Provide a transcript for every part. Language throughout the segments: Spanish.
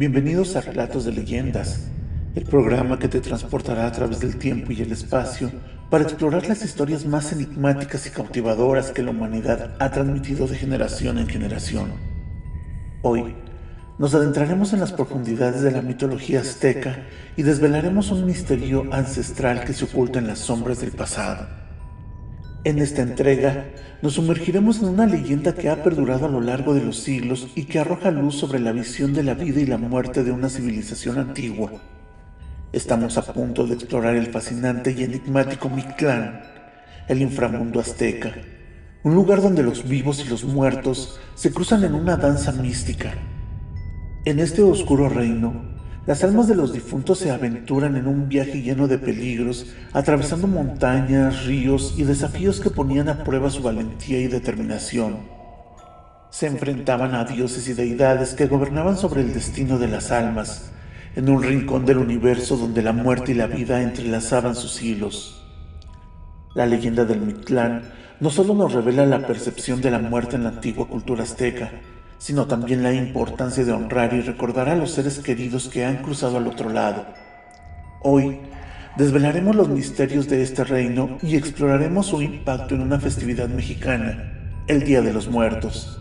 Bienvenidos a Relatos de Leyendas, el programa que te transportará a través del tiempo y el espacio para explorar las historias más enigmáticas y cautivadoras que la humanidad ha transmitido de generación en generación. Hoy nos adentraremos en las profundidades de la mitología azteca y desvelaremos un misterio ancestral que se oculta en las sombras del pasado. En esta entrega nos sumergiremos en una leyenda que ha perdurado a lo largo de los siglos y que arroja luz sobre la visión de la vida y la muerte de una civilización antigua. Estamos a punto de explorar el fascinante y enigmático Mictlán, el inframundo azteca, un lugar donde los vivos y los muertos se cruzan en una danza mística. En este oscuro reino, las almas de los difuntos se aventuran en un viaje lleno de peligros, atravesando montañas, ríos y desafíos que ponían a prueba su valentía y determinación. Se enfrentaban a dioses y deidades que gobernaban sobre el destino de las almas, en un rincón del universo donde la muerte y la vida entrelazaban sus hilos. La leyenda del Mictlán no solo nos revela la percepción de la muerte en la antigua cultura azteca, sino también la importancia de honrar y recordar a los seres queridos que han cruzado al otro lado. Hoy desvelaremos los misterios de este reino y exploraremos su impacto en una festividad mexicana, el Día de los Muertos.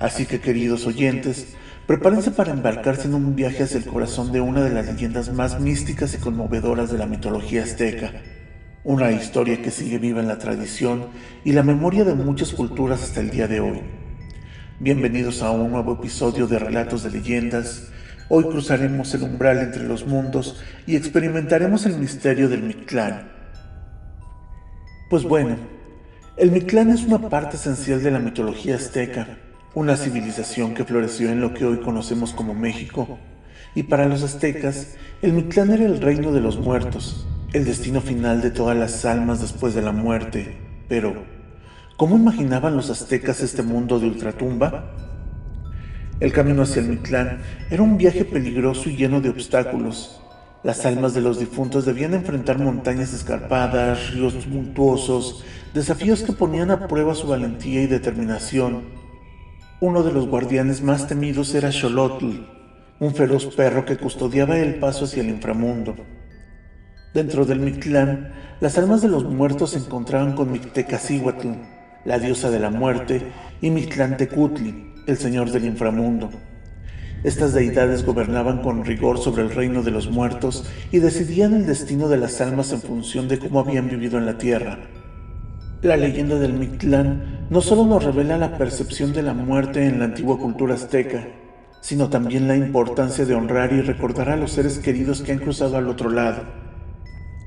Así que queridos oyentes, prepárense para embarcarse en un viaje hacia el corazón de una de las leyendas más místicas y conmovedoras de la mitología azteca, una historia que sigue viva en la tradición y la memoria de muchas culturas hasta el día de hoy. Bienvenidos a un nuevo episodio de Relatos de Leyendas. Hoy cruzaremos el umbral entre los mundos y experimentaremos el misterio del Mictlán. Pues bueno, el Mictlán es una parte esencial de la mitología azteca, una civilización que floreció en lo que hoy conocemos como México. Y para los aztecas, el Mictlán era el reino de los muertos, el destino final de todas las almas después de la muerte. Pero, ¿Cómo imaginaban los aztecas este mundo de ultratumba? El camino hacia el Mictlán era un viaje peligroso y lleno de obstáculos. Las almas de los difuntos debían enfrentar montañas escarpadas, ríos tumultuosos, desafíos que ponían a prueba su valentía y determinación. Uno de los guardianes más temidos era Xolotl, un feroz perro que custodiaba el paso hacia el inframundo. Dentro del Mictlán, las almas de los muertos se encontraban con Mictecacihuatl, la diosa de la muerte, y Mictlantecutli, el señor del inframundo. Estas deidades gobernaban con rigor sobre el reino de los muertos y decidían el destino de las almas en función de cómo habían vivido en la tierra. La leyenda del Mictlán no solo nos revela la percepción de la muerte en la antigua cultura azteca, sino también la importancia de honrar y recordar a los seres queridos que han cruzado al otro lado.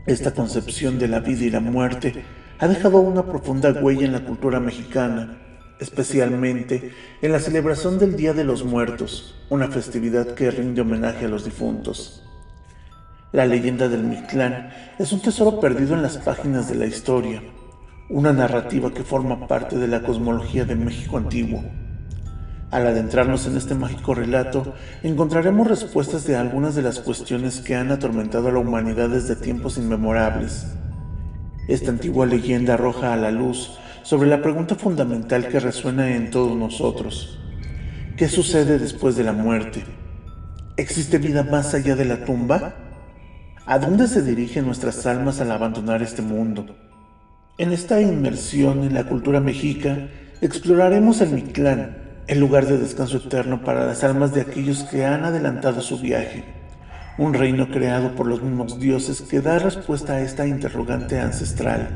Esta concepción de la vida y la muerte ha dejado una profunda huella en la cultura mexicana, especialmente en la celebración del Día de los Muertos, una festividad que rinde homenaje a los difuntos. La leyenda del Mictlán es un tesoro perdido en las páginas de la historia, una narrativa que forma parte de la cosmología de México antiguo. Al adentrarnos en este mágico relato, encontraremos respuestas de algunas de las cuestiones que han atormentado a la humanidad desde tiempos inmemorables esta antigua leyenda arroja a la luz sobre la pregunta fundamental que resuena en todos nosotros. ¿Qué sucede después de la muerte? ¿Existe vida más allá de la tumba? ¿A dónde se dirigen nuestras almas al abandonar este mundo? En esta inmersión en la cultura mexica, exploraremos el Mictlán, el lugar de descanso eterno para las almas de aquellos que han adelantado su viaje un reino creado por los mismos dioses que da respuesta a esta interrogante ancestral.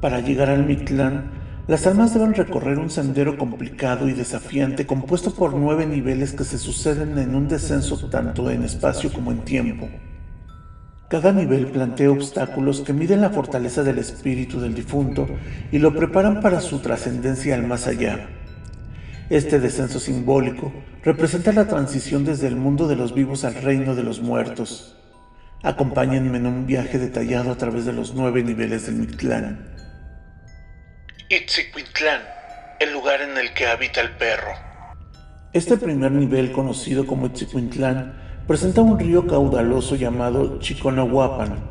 Para llegar al Mictlán, las almas deben recorrer un sendero complicado y desafiante compuesto por nueve niveles que se suceden en un descenso tanto en espacio como en tiempo. Cada nivel plantea obstáculos que miden la fortaleza del espíritu del difunto y lo preparan para su trascendencia al más allá. Este descenso simbólico representa la transición desde el mundo de los vivos al reino de los muertos. Acompáñenme en un viaje detallado a través de los nueve niveles del Mictlán. Itzicuintlán, el lugar en el que habita el perro. Este primer nivel, conocido como Itzicuintlán, presenta un río caudaloso llamado Chiconahuapan.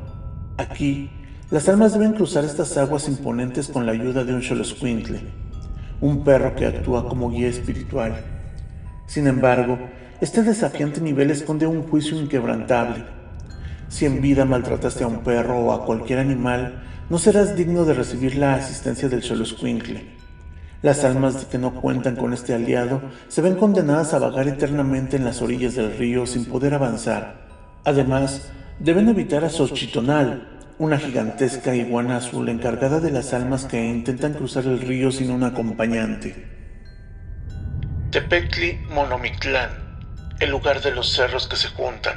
Aquí, las almas deben cruzar estas aguas imponentes con la ayuda de un Xoloscuintle un perro que actúa como guía espiritual. Sin embargo, este desafiante nivel esconde un juicio inquebrantable. Si en vida maltrataste a un perro o a cualquier animal, no serás digno de recibir la asistencia del Xoloscuincle. Las almas que no cuentan con este aliado se ven condenadas a vagar eternamente en las orillas del río sin poder avanzar. Además, deben evitar a Xochitonal, una gigantesca iguana azul encargada de las almas que intentan cruzar el río sin un acompañante. Tepetli Monomictlán, el lugar de los cerros que se juntan.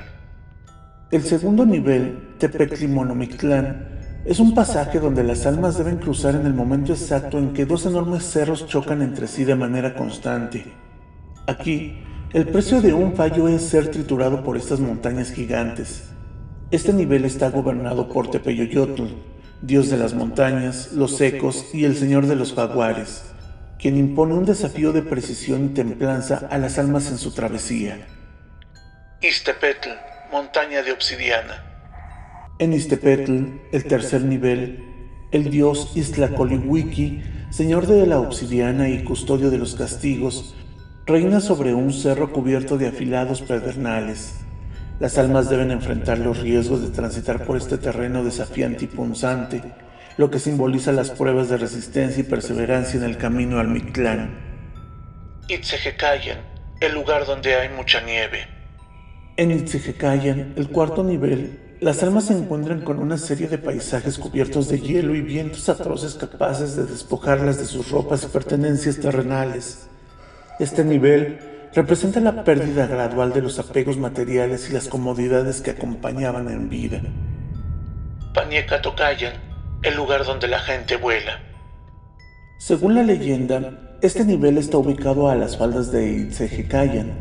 El segundo nivel, Tepetli Monomictlán, es un pasaje donde las almas deben cruzar en el momento exacto en que dos enormes cerros chocan entre sí de manera constante. Aquí, el precio de un fallo es ser triturado por estas montañas gigantes. Este nivel está gobernado por Tepeyoyotl, dios de las montañas, los secos y el señor de los jaguares, quien impone un desafío de precisión y templanza a las almas en su travesía. Istepetl, montaña de obsidiana. En Istepetl, el tercer nivel, el dios Islacoliwiki, señor de la obsidiana y custodio de los castigos, reina sobre un cerro cubierto de afilados pedernales. Las almas deben enfrentar los riesgos de transitar por este terreno desafiante y punzante, lo que simboliza las pruebas de resistencia y perseverancia en el camino al Mictlán. Itzehecayan, el lugar donde hay mucha nieve. En Itzehecayan, el cuarto nivel, las almas se encuentran con una serie de paisajes cubiertos de hielo y vientos atroces capaces de despojarlas de sus ropas y pertenencias terrenales. Este nivel representa la pérdida gradual de los apegos materiales y las comodidades que acompañaban en vida. Panieka Tokayan, el lugar donde la gente vuela. Según la leyenda, este nivel está ubicado a las faldas de Itzehekayan.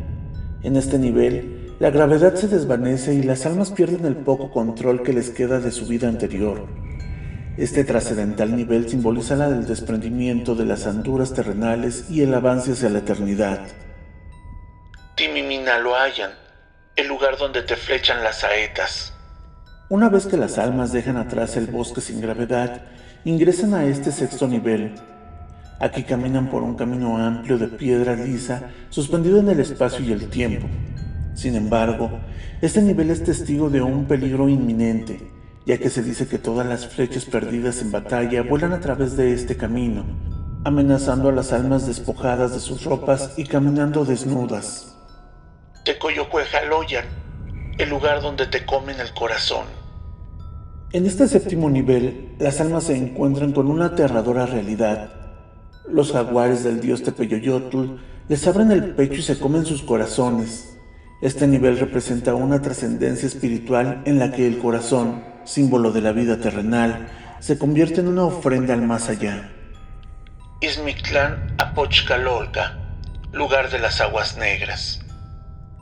En este nivel, la gravedad se desvanece y las almas pierden el poco control que les queda de su vida anterior. Este trascendental nivel simboliza la del desprendimiento de las anduras terrenales y el avance hacia la eternidad. Timimina lo hallan, el lugar donde te flechan las saetas. Una vez que las almas dejan atrás el bosque sin gravedad, ingresan a este sexto nivel. Aquí caminan por un camino amplio de piedra lisa, suspendido en el espacio y el tiempo. Sin embargo, este nivel es testigo de un peligro inminente, ya que se dice que todas las flechas perdidas en batalla vuelan a través de este camino, amenazando a las almas despojadas de sus ropas y caminando desnudas. Tecoyocuejaloyan, el lugar donde te comen el corazón. En este séptimo nivel, las almas se encuentran con una aterradora realidad. Los jaguares del dios Tepeyoyotl les abren el pecho y se comen sus corazones, este nivel representa una trascendencia espiritual en la que el corazón, símbolo de la vida terrenal, se convierte en una ofrenda al más allá. Ismictlán Apochcalolca, lugar de las aguas negras.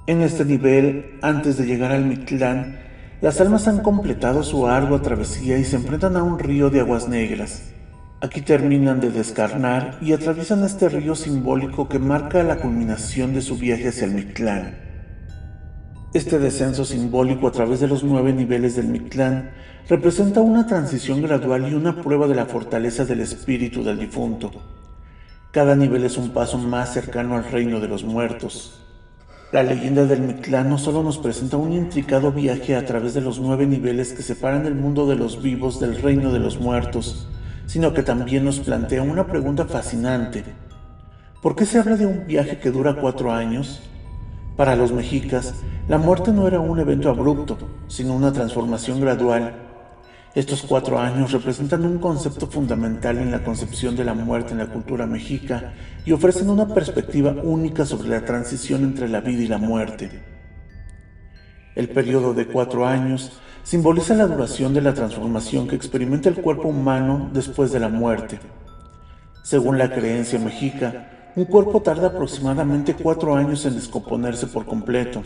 En este nivel, antes de llegar al Mictlán, las almas han completado su ardua travesía y se enfrentan a un río de aguas negras. Aquí terminan de descarnar y atraviesan este río simbólico que marca la culminación de su viaje hacia el Mictlán. Este descenso simbólico a través de los nueve niveles del Mictlán representa una transición gradual y una prueba de la fortaleza del espíritu del difunto. Cada nivel es un paso más cercano al reino de los muertos. La leyenda del Mictlán no solo nos presenta un intricado viaje a través de los nueve niveles que separan el mundo de los vivos del reino de los muertos, sino que también nos plantea una pregunta fascinante. ¿Por qué se habla de un viaje que dura cuatro años? Para los mexicas, la muerte no era un evento abrupto, sino una transformación gradual. Estos cuatro años representan un concepto fundamental en la concepción de la muerte en la cultura mexica y ofrecen una perspectiva única sobre la transición entre la vida y la muerte. El periodo de cuatro años simboliza la duración de la transformación que experimenta el cuerpo humano después de la muerte. Según la creencia mexica, un cuerpo tarda aproximadamente cuatro años en descomponerse por completo.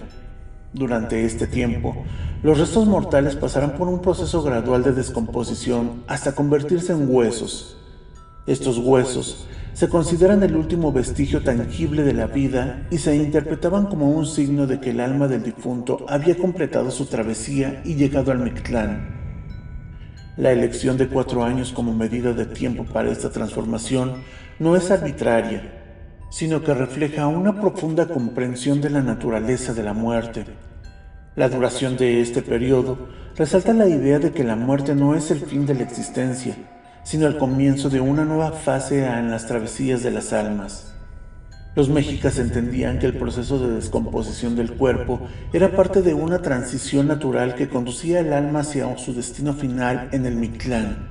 Durante este tiempo, los restos mortales pasarán por un proceso gradual de descomposición hasta convertirse en huesos. Estos huesos se consideran el último vestigio tangible de la vida y se interpretaban como un signo de que el alma del difunto había completado su travesía y llegado al Mictlán. La elección de cuatro años como medida de tiempo para esta transformación no es arbitraria, sino que refleja una profunda comprensión de la naturaleza de la muerte. La duración de este periodo resalta la idea de que la muerte no es el fin de la existencia, sino el comienzo de una nueva fase en las travesías de las almas. Los mexicas entendían que el proceso de descomposición del cuerpo era parte de una transición natural que conducía el alma hacia su destino final en el Mictlán.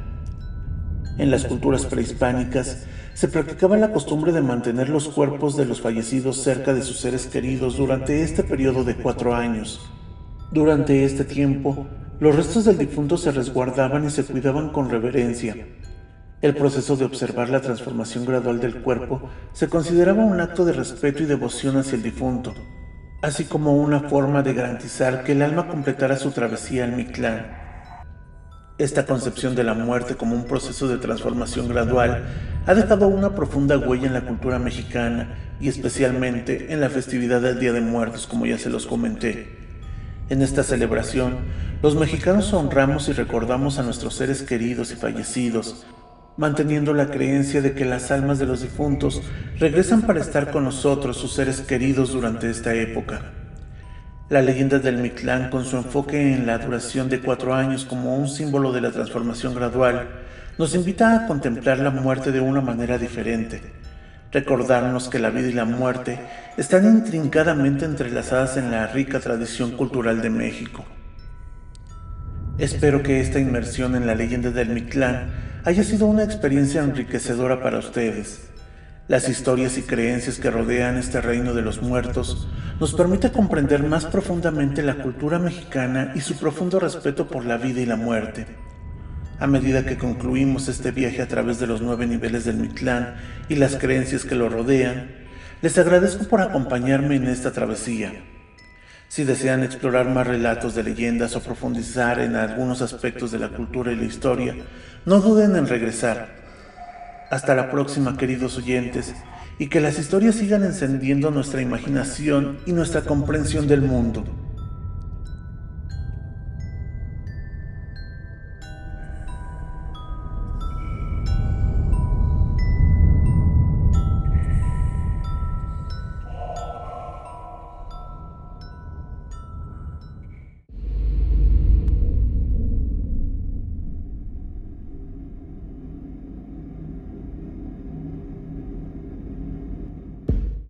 En las culturas prehispánicas se practicaba la costumbre de mantener los cuerpos de los fallecidos cerca de sus seres queridos durante este periodo de cuatro años. Durante este tiempo, los restos del difunto se resguardaban y se cuidaban con reverencia, el proceso de observar la transformación gradual del cuerpo se consideraba un acto de respeto y devoción hacia el difunto, así como una forma de garantizar que el alma completara su travesía al Mictlán. Esta concepción de la muerte como un proceso de transformación gradual ha dejado una profunda huella en la cultura mexicana y especialmente en la festividad del Día de Muertos, como ya se los comenté. En esta celebración, los mexicanos honramos y recordamos a nuestros seres queridos y fallecidos, manteniendo la creencia de que las almas de los difuntos regresan para estar con nosotros, sus seres queridos, durante esta época. La leyenda del Mictlán, con su enfoque en la duración de cuatro años como un símbolo de la transformación gradual, nos invita a contemplar la muerte de una manera diferente, recordarnos que la vida y la muerte están intrincadamente entrelazadas en la rica tradición cultural de México. Espero que esta inmersión en la leyenda del Mictlán haya sido una experiencia enriquecedora para ustedes. Las historias y creencias que rodean este reino de los muertos nos permite comprender más profundamente la cultura mexicana y su profundo respeto por la vida y la muerte. A medida que concluimos este viaje a través de los nueve niveles del Mictlán y las creencias que lo rodean, les agradezco por acompañarme en esta travesía. Si desean explorar más relatos de leyendas o profundizar en algunos aspectos de la cultura y la historia, no duden en regresar. Hasta la próxima, queridos oyentes, y que las historias sigan encendiendo nuestra imaginación y nuestra comprensión del mundo.